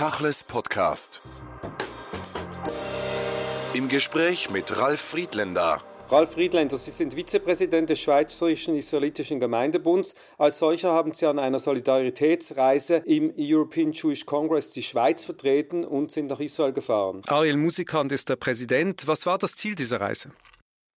Tachles Podcast. Im Gespräch mit Ralf Friedländer. Ralf Friedländer, Sie sind Vizepräsident des Schweizerischen Israelitischen Gemeindebunds. Als solcher haben Sie an einer Solidaritätsreise im European Jewish Congress die Schweiz vertreten und sind nach Israel gefahren. Ariel Musikant ist der Präsident. Was war das Ziel dieser Reise?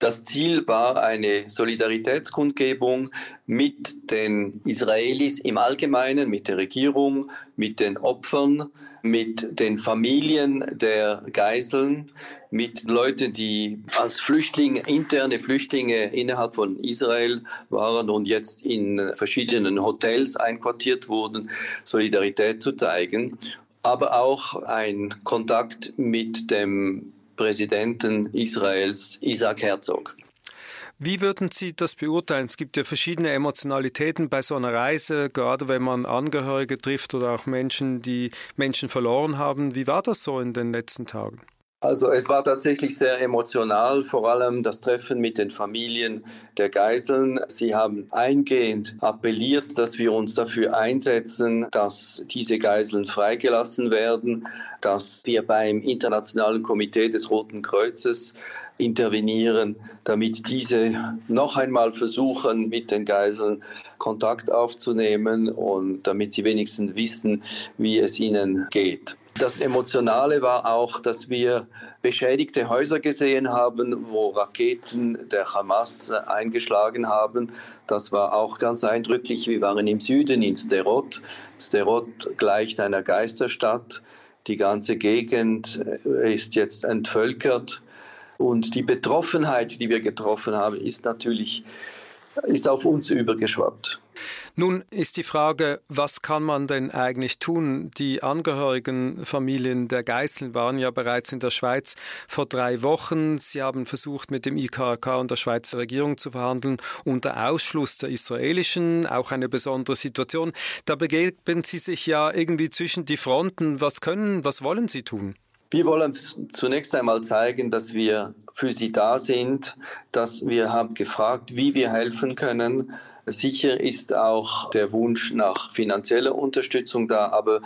Das Ziel war eine Solidaritätskundgebung mit den Israelis im Allgemeinen, mit der Regierung, mit den Opfern, mit den Familien der Geiseln, mit Leuten, die als Flüchtlinge, interne Flüchtlinge innerhalb von Israel waren und jetzt in verschiedenen Hotels einquartiert wurden, Solidarität zu zeigen. Aber auch ein Kontakt mit dem Präsidenten Israels, Isaac Herzog. Wie würden Sie das beurteilen? Es gibt ja verschiedene Emotionalitäten bei so einer Reise, gerade wenn man Angehörige trifft oder auch Menschen, die Menschen verloren haben. Wie war das so in den letzten Tagen? Also es war tatsächlich sehr emotional, vor allem das Treffen mit den Familien der Geiseln. Sie haben eingehend appelliert, dass wir uns dafür einsetzen, dass diese Geiseln freigelassen werden, dass wir beim Internationalen Komitee des Roten Kreuzes intervenieren, damit diese noch einmal versuchen, mit den Geiseln Kontakt aufzunehmen und damit sie wenigstens wissen, wie es ihnen geht. Das Emotionale war auch, dass wir beschädigte Häuser gesehen haben, wo Raketen der Hamas eingeschlagen haben. Das war auch ganz eindrücklich. Wir waren im Süden in Sderot. Sderot gleicht einer Geisterstadt. Die ganze Gegend ist jetzt entvölkert. Und die Betroffenheit, die wir getroffen haben, ist natürlich ist auf uns übergeschwappt. Nun ist die Frage, was kann man denn eigentlich tun? Die Angehörigen Familien der Geiseln waren ja bereits in der Schweiz vor drei Wochen. Sie haben versucht, mit dem IKK und der Schweizer Regierung zu verhandeln, unter Ausschluss der israelischen, auch eine besondere Situation. Da begeben Sie sich ja irgendwie zwischen die Fronten. Was können, was wollen Sie tun? Wir wollen zunächst einmal zeigen, dass wir für Sie da sind, dass wir haben gefragt, wie wir helfen können, Sicher ist auch der Wunsch nach finanzieller Unterstützung da, aber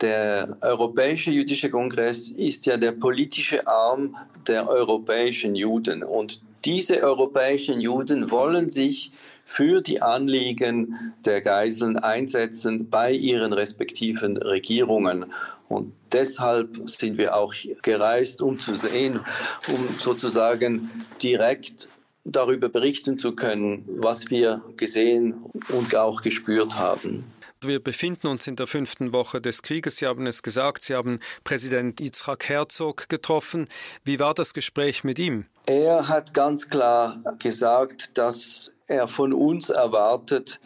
der Europäische Jüdische Kongress ist ja der politische Arm der europäischen Juden. Und diese europäischen Juden wollen sich für die Anliegen der Geiseln einsetzen bei ihren respektiven Regierungen. Und deshalb sind wir auch gereist, um zu sehen, um sozusagen direkt darüber berichten zu können, was wir gesehen und auch gespürt haben. Wir befinden uns in der fünften Woche des Krieges. Sie haben es gesagt, Sie haben Präsident Yitzhak Herzog getroffen. Wie war das Gespräch mit ihm? Er hat ganz klar gesagt, dass er von uns erwartet,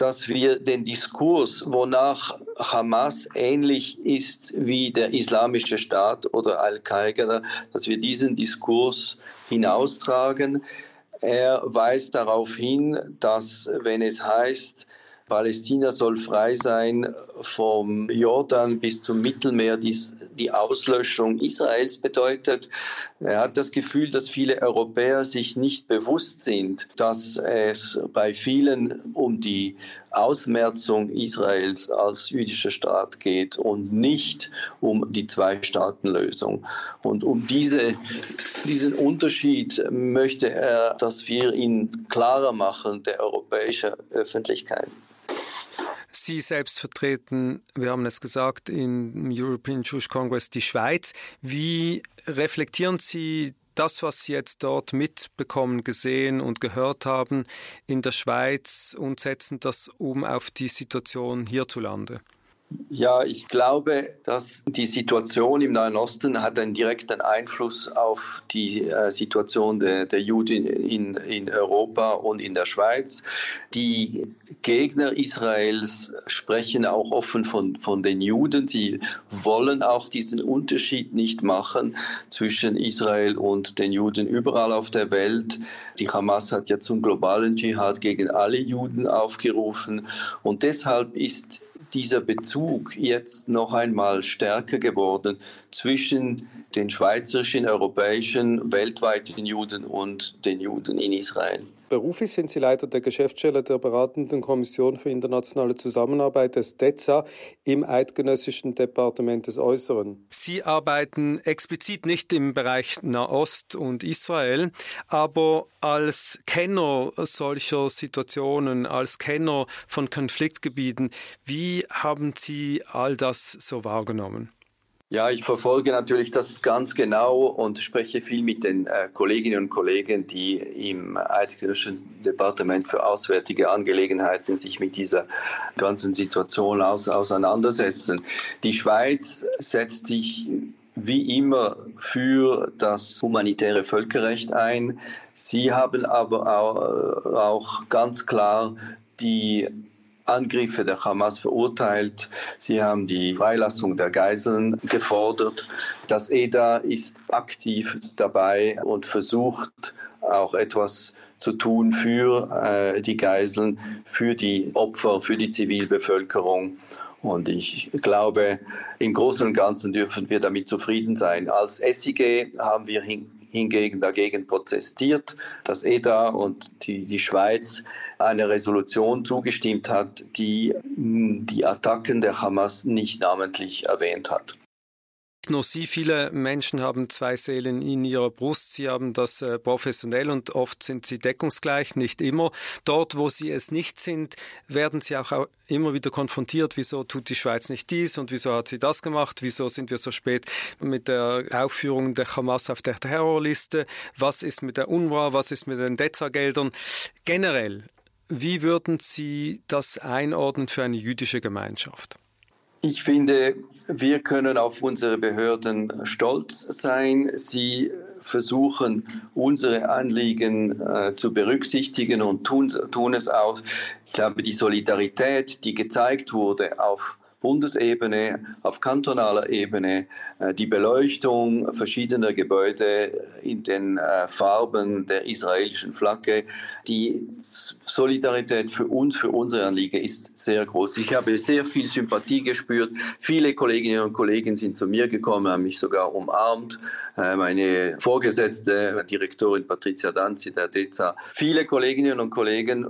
dass wir den Diskurs, wonach Hamas ähnlich ist wie der Islamische Staat oder Al-Qaida, dass wir diesen Diskurs hinaustragen. Er weist darauf hin, dass wenn es heißt, Palästina soll frei sein vom Jordan bis zum Mittelmeer, dies die Auslöschung Israels bedeutet. Er hat das Gefühl, dass viele Europäer sich nicht bewusst sind, dass es bei vielen um die Ausmerzung Israels als jüdischer Staat geht und nicht um die Zwei-Staaten-Lösung. Und um diese, diesen Unterschied möchte er, dass wir ihn klarer machen der europäischen Öffentlichkeit. Sie selbst vertreten, wir haben es gesagt, im European Jewish Congress die Schweiz. Wie reflektieren Sie das, was Sie jetzt dort mitbekommen, gesehen und gehört haben in der Schweiz und setzen das um auf die Situation hierzulande? Ja, ich glaube, dass die Situation im Nahen Osten hat einen direkten Einfluss auf die äh, Situation der, der Juden in, in Europa und in der Schweiz. Die Gegner Israels sprechen auch offen von, von den Juden. Sie wollen auch diesen Unterschied nicht machen zwischen Israel und den Juden überall auf der Welt. Die Hamas hat ja zum globalen Dschihad gegen alle Juden aufgerufen und deshalb ist dieser Bezug jetzt noch einmal stärker geworden zwischen den schweizerischen, europäischen, weltweiten Juden und den Juden in Israel. Beruflich sind Sie Leiter der Geschäftsstelle der Beratenden Kommission für internationale Zusammenarbeit des DEZA im Eidgenössischen Departement des Äußeren. Sie arbeiten explizit nicht im Bereich Nahost und Israel, aber als Kenner solcher Situationen, als Kenner von Konfliktgebieten, wie haben Sie all das so wahrgenommen? Ja, ich verfolge natürlich das ganz genau und spreche viel mit den äh, Kolleginnen und Kollegen, die im Eidgenössischen Departement für Auswärtige Angelegenheiten sich mit dieser ganzen Situation aus, auseinandersetzen. Die Schweiz setzt sich wie immer für das humanitäre Völkerrecht ein. Sie haben aber auch, auch ganz klar die Angriffe der Hamas verurteilt. Sie haben die Freilassung der Geiseln gefordert. Das EDA ist aktiv dabei und versucht auch etwas zu tun für äh, die Geiseln, für die Opfer, für die Zivilbevölkerung. Und ich glaube, im Großen und Ganzen dürfen wir damit zufrieden sein. Als SIG haben wir hingegen dagegen protestiert, dass EDA und die, die Schweiz eine Resolution zugestimmt hat, die die Attacken der Hamas nicht namentlich erwähnt hat nur Sie, viele Menschen haben zwei Seelen in ihrer Brust. Sie haben das äh, professionell und oft sind sie deckungsgleich, nicht immer. Dort, wo sie es nicht sind, werden sie auch immer wieder konfrontiert. Wieso tut die Schweiz nicht dies und wieso hat sie das gemacht? Wieso sind wir so spät mit der Aufführung der Hamas auf der Terrorliste? Was ist mit der UNRWA? Was ist mit den DEZA-Geldern? Generell, wie würden Sie das einordnen für eine jüdische Gemeinschaft? Ich finde, wir können auf unsere Behörden stolz sein. Sie versuchen, unsere Anliegen äh, zu berücksichtigen und tun, tun es auch. Ich glaube, die Solidarität, die gezeigt wurde auf Bundesebene, auf kantonaler Ebene, äh, die Beleuchtung verschiedener Gebäude in den äh, Farben der israelischen Flagge. Die Solidarität für uns, für unsere Anliegen ist sehr groß. Ich habe sehr viel Sympathie gespürt. Viele Kolleginnen und Kollegen sind zu mir gekommen, haben mich sogar umarmt. Äh, meine Vorgesetzte, Direktorin Patricia Danzi, der DEZA. Viele Kolleginnen und Kollegen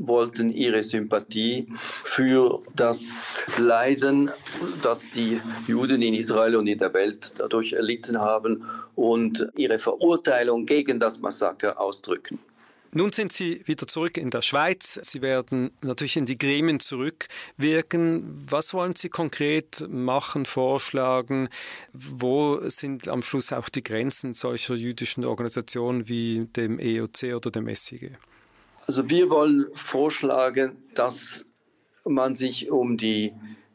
wollten ihre Sympathie für das Leiden, das die Juden in Israel und in der Welt dadurch erlitten haben und ihre Verurteilung gegen das Massaker ausdrücken. Nun sind Sie wieder zurück in der Schweiz. Sie werden natürlich in die Gremien zurückwirken. Was wollen Sie konkret machen, vorschlagen? Wo sind am Schluss auch die Grenzen solcher jüdischen Organisationen wie dem EOC oder dem SIG? Also wir wollen vorschlagen, dass man sich um die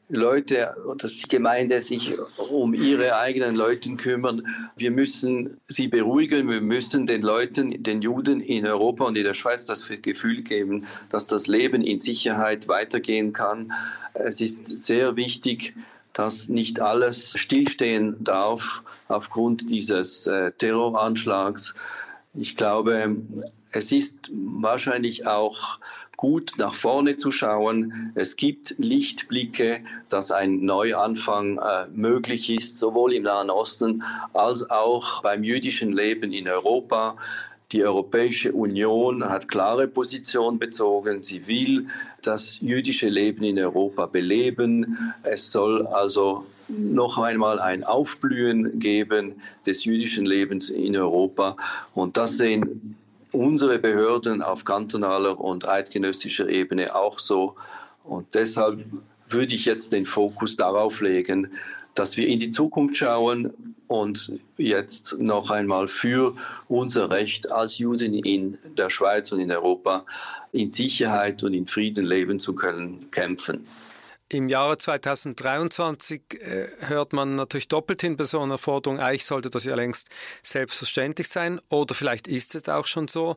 Leute, dass die Gemeinde sich um ihre eigenen Leute kümmern. Wir müssen sie beruhigen. Wir müssen den Leuten, den Juden in Europa und in der Schweiz das Gefühl geben, dass das Leben in Sicherheit weitergehen kann. Es ist sehr wichtig, dass nicht alles stillstehen darf aufgrund dieses äh, Terroranschlags. Ich glaube, es ist wahrscheinlich auch gut nach vorne zu schauen. Es gibt Lichtblicke, dass ein Neuanfang äh, möglich ist, sowohl im Nahen Osten als auch beim jüdischen Leben in Europa. Die Europäische Union hat klare Position bezogen. Sie will das jüdische Leben in Europa beleben. Es soll also noch einmal ein Aufblühen geben des jüdischen Lebens in Europa. Und das sehen unsere Behörden auf kantonaler und eidgenössischer Ebene auch so. Und deshalb würde ich jetzt den Fokus darauf legen, dass wir in die Zukunft schauen und jetzt noch einmal für unser Recht als Juden in der Schweiz und in Europa in Sicherheit und in Frieden leben zu können, kämpfen. Im Jahre 2023 äh, hört man natürlich doppelt hin bei so einer Forderung, eigentlich sollte das ja längst selbstverständlich sein oder vielleicht ist es auch schon so.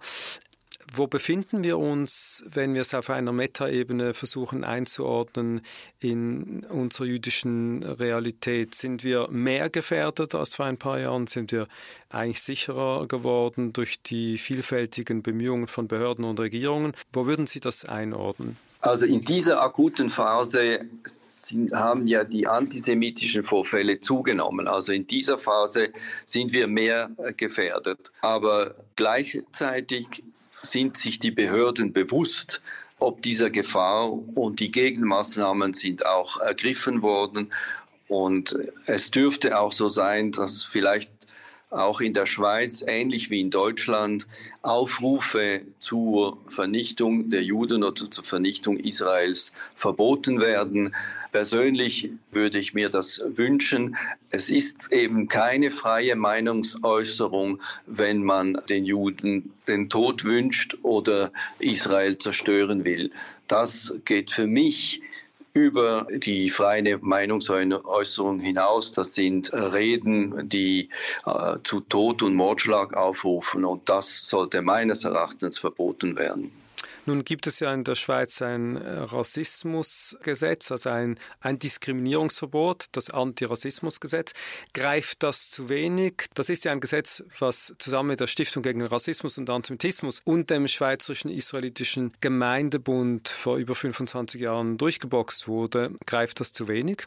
Wo befinden wir uns, wenn wir es auf einer Metaebene versuchen einzuordnen in unserer jüdischen Realität? Sind wir mehr gefährdet als vor ein paar Jahren? Sind wir eigentlich sicherer geworden durch die vielfältigen Bemühungen von Behörden und Regierungen? Wo würden Sie das einordnen? Also in dieser akuten Phase sind, haben ja die antisemitischen Vorfälle zugenommen. Also in dieser Phase sind wir mehr gefährdet. Aber gleichzeitig sind sich die Behörden bewusst, ob dieser Gefahr und die Gegenmaßnahmen sind auch ergriffen worden. Und es dürfte auch so sein, dass vielleicht auch in der Schweiz, ähnlich wie in Deutschland, Aufrufe zur Vernichtung der Juden oder zur Vernichtung Israels verboten werden. Persönlich würde ich mir das wünschen. Es ist eben keine freie Meinungsäußerung, wenn man den Juden den Tod wünscht oder Israel zerstören will. Das geht für mich über die freie Meinungsäußerung hinaus. Das sind Reden, die äh, zu Tod und Mordschlag aufrufen und das sollte meines Erachtens verboten werden. Nun gibt es ja in der Schweiz ein äh, Rassismusgesetz, also ein, ein Diskriminierungsverbot, das Antirassismusgesetz. Greift das zu wenig? Das ist ja ein Gesetz, was zusammen mit der Stiftung gegen Rassismus und Antisemitismus und dem Schweizerischen Israelitischen Gemeindebund vor über 25 Jahren durchgeboxt wurde. Greift das zu wenig?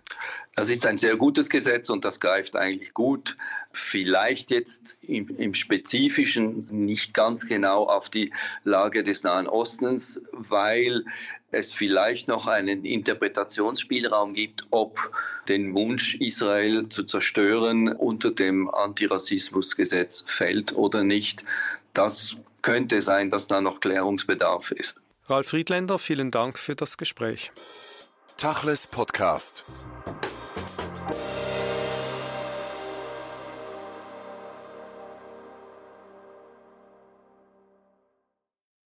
Das ist ein sehr gutes Gesetz und das greift eigentlich gut. Vielleicht jetzt im, im Spezifischen nicht ganz genau auf die Lage des Nahen Ostens, weil es vielleicht noch einen Interpretationsspielraum gibt, ob den Wunsch, Israel zu zerstören, unter dem Antirassismusgesetz fällt oder nicht. Das könnte sein, dass da noch Klärungsbedarf ist. Ralf Friedländer, vielen Dank für das Gespräch. Tachles Podcast.